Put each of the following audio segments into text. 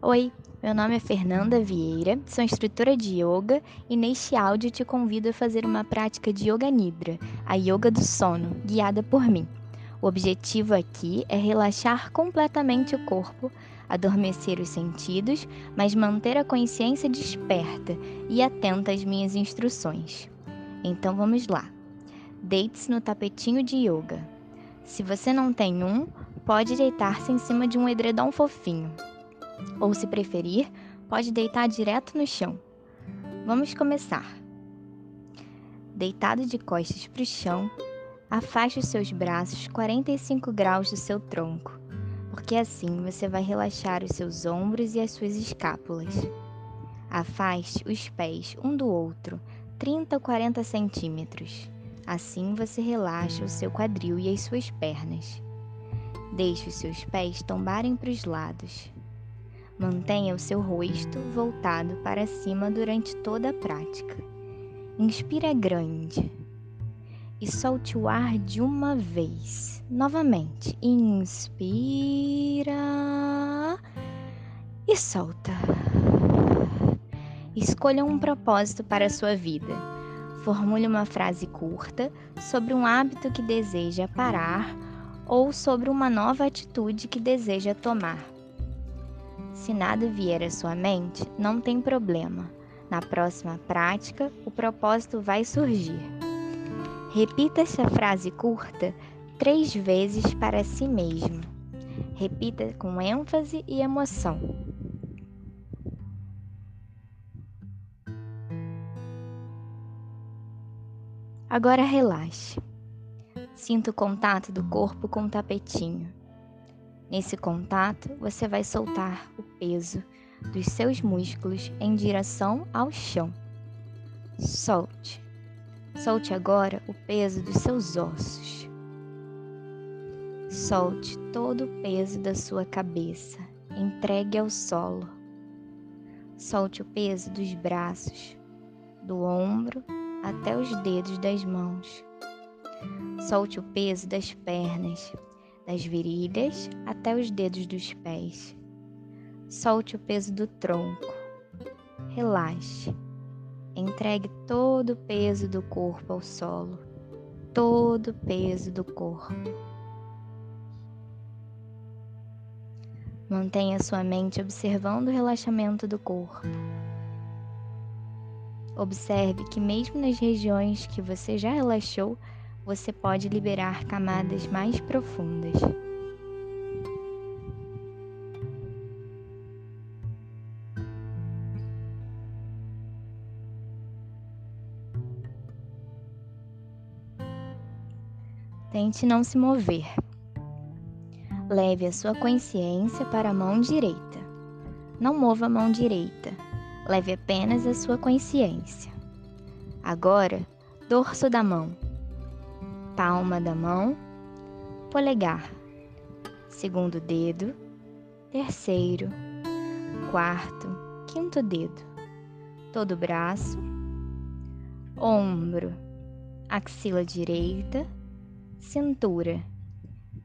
Oi, meu nome é Fernanda Vieira, sou instrutora de yoga e neste áudio te convido a fazer uma prática de Yoga Nidra, a yoga do sono, guiada por mim. O objetivo aqui é relaxar completamente o corpo, adormecer os sentidos, mas manter a consciência desperta e atenta às minhas instruções. Então vamos lá. Deite-se no tapetinho de yoga. Se você não tem um, pode deitar-se em cima de um edredom fofinho. Ou, se preferir, pode deitar direto no chão. Vamos começar. Deitado de costas para o chão, afaste os seus braços 45 graus do seu tronco, porque assim você vai relaxar os seus ombros e as suas escápulas. Afaste os pés um do outro 30 ou 40 centímetros. Assim você relaxa o seu quadril e as suas pernas. Deixe os seus pés tombarem para os lados. Mantenha o seu rosto voltado para cima durante toda a prática. Inspira grande e solte o ar de uma vez. Novamente, inspira e solta. Escolha um propósito para a sua vida Formule uma frase curta sobre um hábito que deseja parar ou sobre uma nova atitude que deseja tomar. Se nada vier à sua mente, não tem problema. Na próxima prática, o propósito vai surgir. Repita essa frase curta três vezes para si mesmo. Repita com ênfase e emoção. Agora relaxe. Sinta o contato do corpo com o tapetinho. Nesse contato, você vai soltar o peso dos seus músculos em direção ao chão. Solte. Solte agora o peso dos seus ossos. Solte todo o peso da sua cabeça. Entregue ao solo. Solte o peso dos braços, do ombro até os dedos das mãos. Solte o peso das pernas, das virilhas até os dedos dos pés. Solte o peso do tronco. Relaxe. Entregue todo o peso do corpo ao solo. Todo o peso do corpo. Mantenha sua mente observando o relaxamento do corpo. Observe que, mesmo nas regiões que você já relaxou, você pode liberar camadas mais profundas. Tente não se mover. Leve a sua consciência para a mão direita. Não mova a mão direita Leve apenas a sua consciência. Agora, dorso da mão, palma da mão, polegar, segundo dedo, terceiro, quarto, quinto dedo, todo braço, ombro, axila direita, cintura,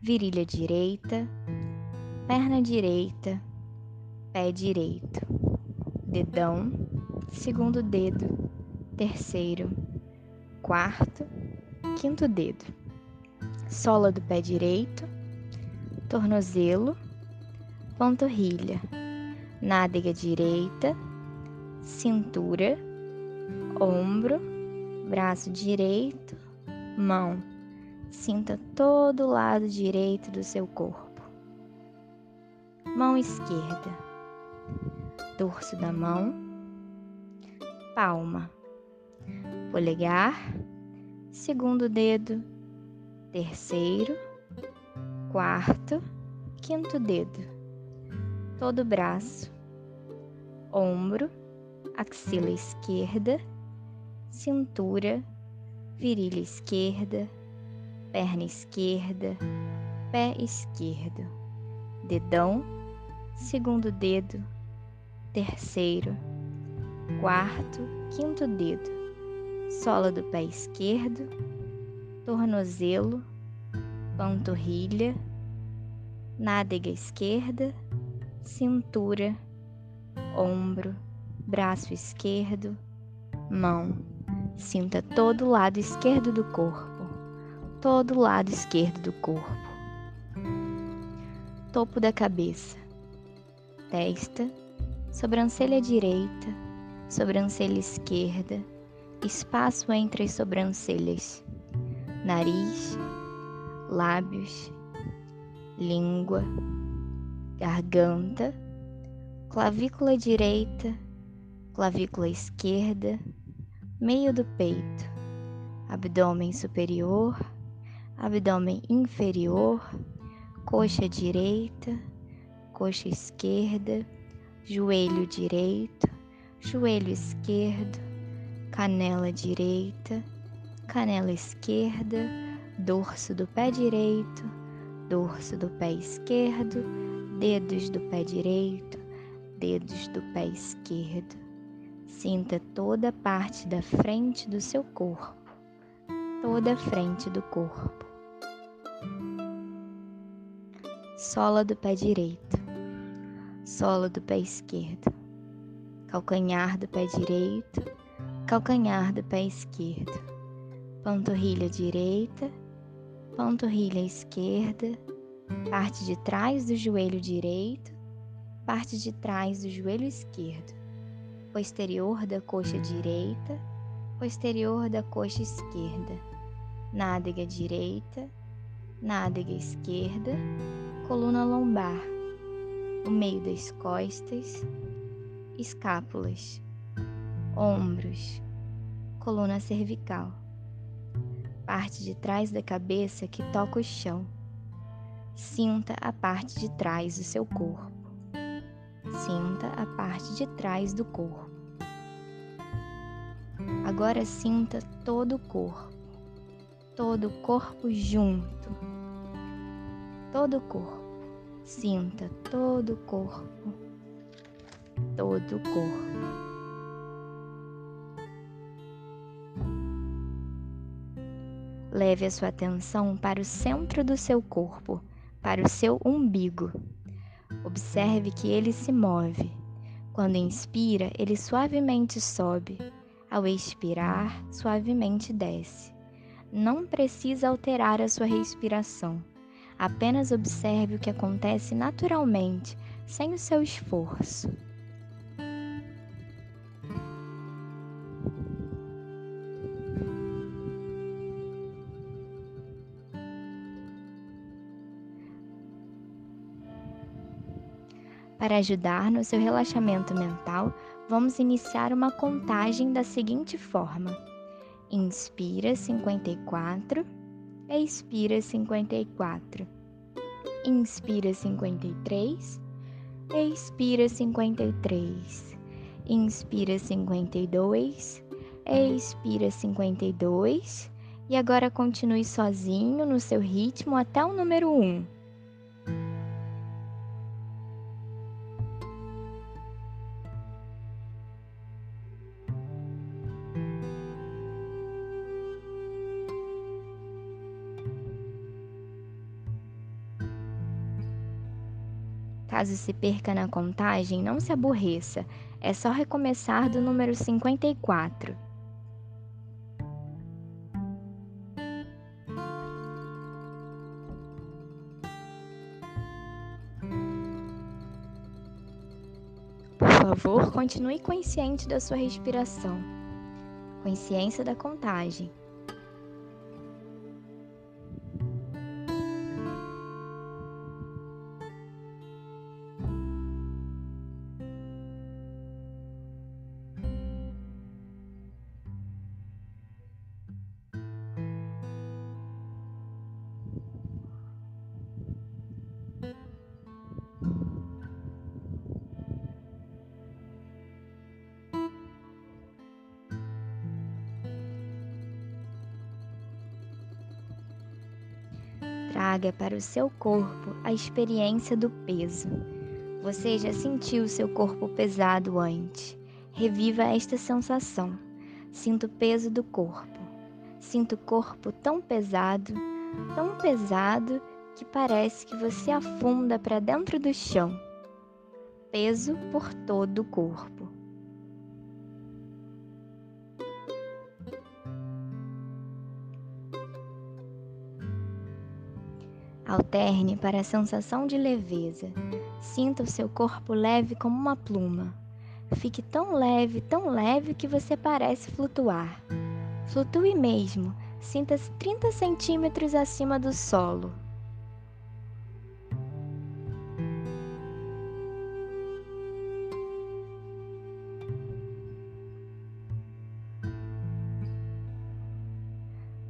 virilha direita, perna direita, pé direito. Dedão, segundo dedo, terceiro, quarto, quinto dedo, sola do pé direito, tornozelo, panturrilha, nádega direita, cintura, ombro, braço direito, mão. Sinta todo o lado direito do seu corpo. Mão esquerda. Dorso da mão, palma, polegar, segundo dedo, terceiro, quarto, quinto dedo, todo o braço, ombro, axila esquerda, cintura, virilha esquerda, perna esquerda, pé esquerdo, dedão, segundo dedo, terceiro, quarto, quinto dedo, sola do pé esquerdo, tornozelo, panturrilha, nádega esquerda, cintura, ombro, braço esquerdo, mão. Sinta todo o lado esquerdo do corpo, todo o lado esquerdo do corpo. Topo da cabeça, testa, sobrancelha direita, sobrancelha esquerda, espaço entre as sobrancelhas, nariz, lábios, língua, garganta, clavícula direita, clavícula esquerda, meio do peito, abdômen superior, abdômen inferior, coxa direita, coxa esquerda, joelho direito, joelho esquerdo, canela direita, canela esquerda, dorso do pé direito, dorso do pé esquerdo, dedos do pé direito, dedos do pé esquerdo. Sinta toda a parte da frente do seu corpo, toda a frente do corpo. Sola do pé direito, sola do pé esquerdo, calcanhar do pé direito, calcanhar do pé esquerdo, panturrilha direita, panturrilha esquerda, parte de trás do joelho direito, parte de trás do joelho esquerdo posterior da coxa direita, posterior da coxa esquerda, nádega direita, nádega esquerda, coluna lombar, o meio das costas, escápulas, ombros, coluna cervical, parte de trás da cabeça que toca o chão. Sinta a parte de trás do seu corpo. Sinta a parte de trás do corpo. Agora sinta todo o corpo, todo o corpo junto, todo o corpo. Sinta todo o corpo, todo o corpo. Leve a sua atenção para o centro do seu corpo, para o seu umbigo. Observe que ele se move. Quando inspira, ele suavemente sobe. Ao expirar, suavemente desce. Não precisa alterar a sua respiração. Apenas observe o que acontece naturalmente, sem o seu esforço. Para ajudar no seu relaxamento mental, vamos iniciar uma contagem da seguinte forma: inspira 54, expira 54, inspira 53, expira 53, inspira 52, expira 52 e agora continue sozinho no seu ritmo até o número 1. Caso se perca na contagem, não se aborreça, é só recomeçar do número 54. Por favor, continue consciente da sua respiração, consciência da contagem. Traga para o seu corpo a experiência do peso. Você já sentiu seu corpo pesado antes. Reviva esta sensação. Sinta o peso do corpo. Sinta o corpo tão pesado, tão pesado que parece que você afunda para dentro do chão. peso por todo o corpo. Alterne para a sensação de leveza. Sinta o seu corpo leve como uma pluma. Fique tão leve, tão leve que você parece flutuar. Flutue mesmo, sinta-se 30 centímetros acima do solo.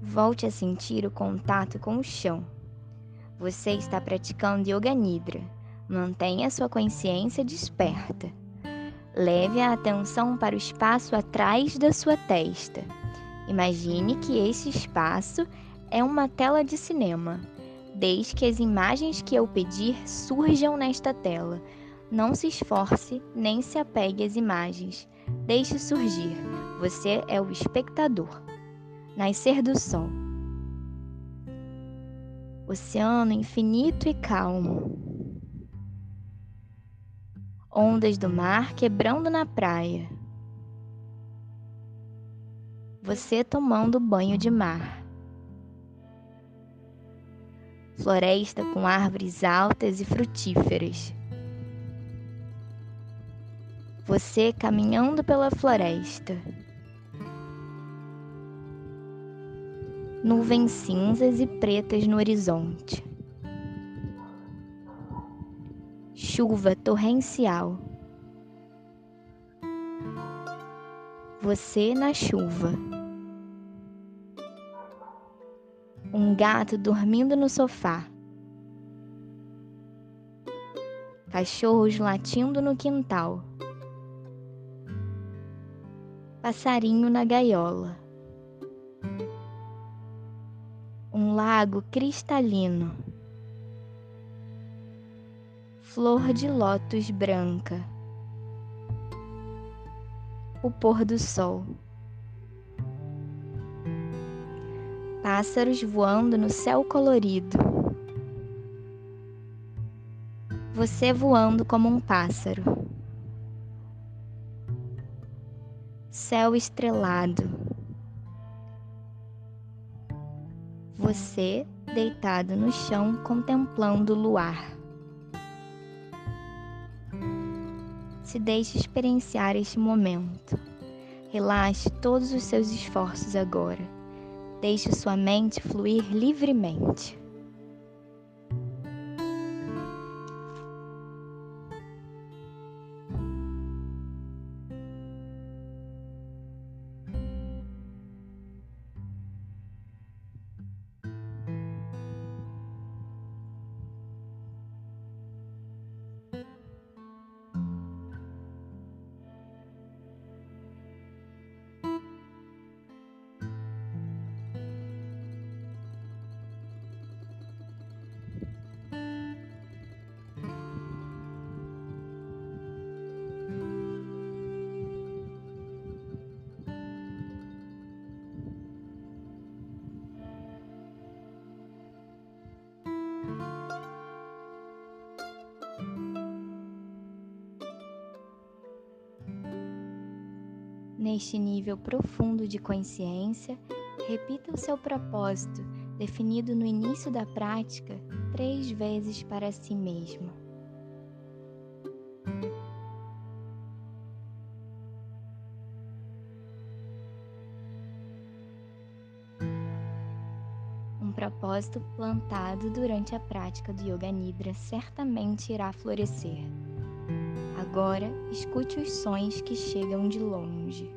Volte a sentir o contato com o chão. Você está praticando Yoga Nidra. Mantenha sua consciência desperta. Leve a atenção para o espaço atrás da sua testa. Imagine que esse espaço é uma tela de cinema. Deixe que as imagens que eu pedir surjam nesta tela. Não se esforce nem se apegue às imagens. Deixe surgir. Você é o espectador. Nascer do sol oceano infinito e calmo, ondas do mar quebrando na praia, você tomando banho de mar, floresta com árvores altas e frutíferas. Você caminhando pela floresta. Nuvens cinzas e pretas no horizonte. Chuva torrencial. Você na chuva. Um gato dormindo no sofá. Cachorros latindo no quintal. Passarinho na gaiola um lago cristalino, flor de lótus branca, o pôr do sol, pássaros voando no céu colorido, você voando como um pássaro, céu estrelado você deitado no chão contemplando o luar. Se deixe experienciar este momento. Relaxe todos os seus esforços agora. Deixe sua mente fluir livremente. Neste nível profundo de consciência, repita o seu propósito, definido no início da prática, três vezes para si mesmo. Um propósito plantado durante a prática do Yoga Nidra certamente irá florescer. Agora, escute os sons que chegam de longe.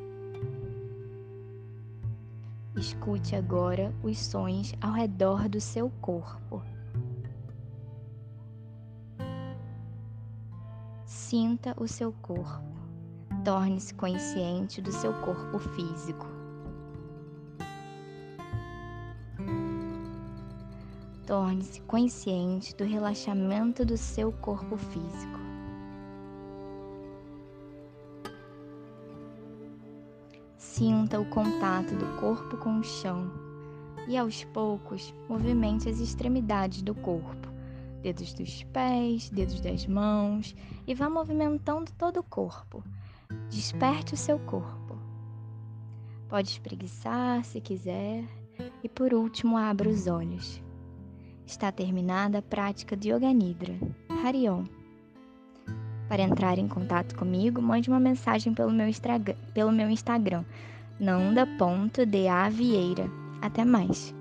Escute agora os sons ao redor do seu corpo. Sinta o seu corpo. Torne-se consciente do seu corpo físico. Torne-se consciente do relaxamento do seu corpo físico. Sinta o contato do corpo com o chão e aos poucos movimente as extremidades do corpo, dedos dos pés, dedos das mãos e vá movimentando todo o corpo. Desperte o seu corpo. Pode espreguiçar se quiser e por último abra os olhos. Está terminada a prática de Yoga Nidra. Harion. Para entrar em contato comigo, mande uma mensagem pelo meu, pelo meu Instagram, nanda.davieira. Até mais!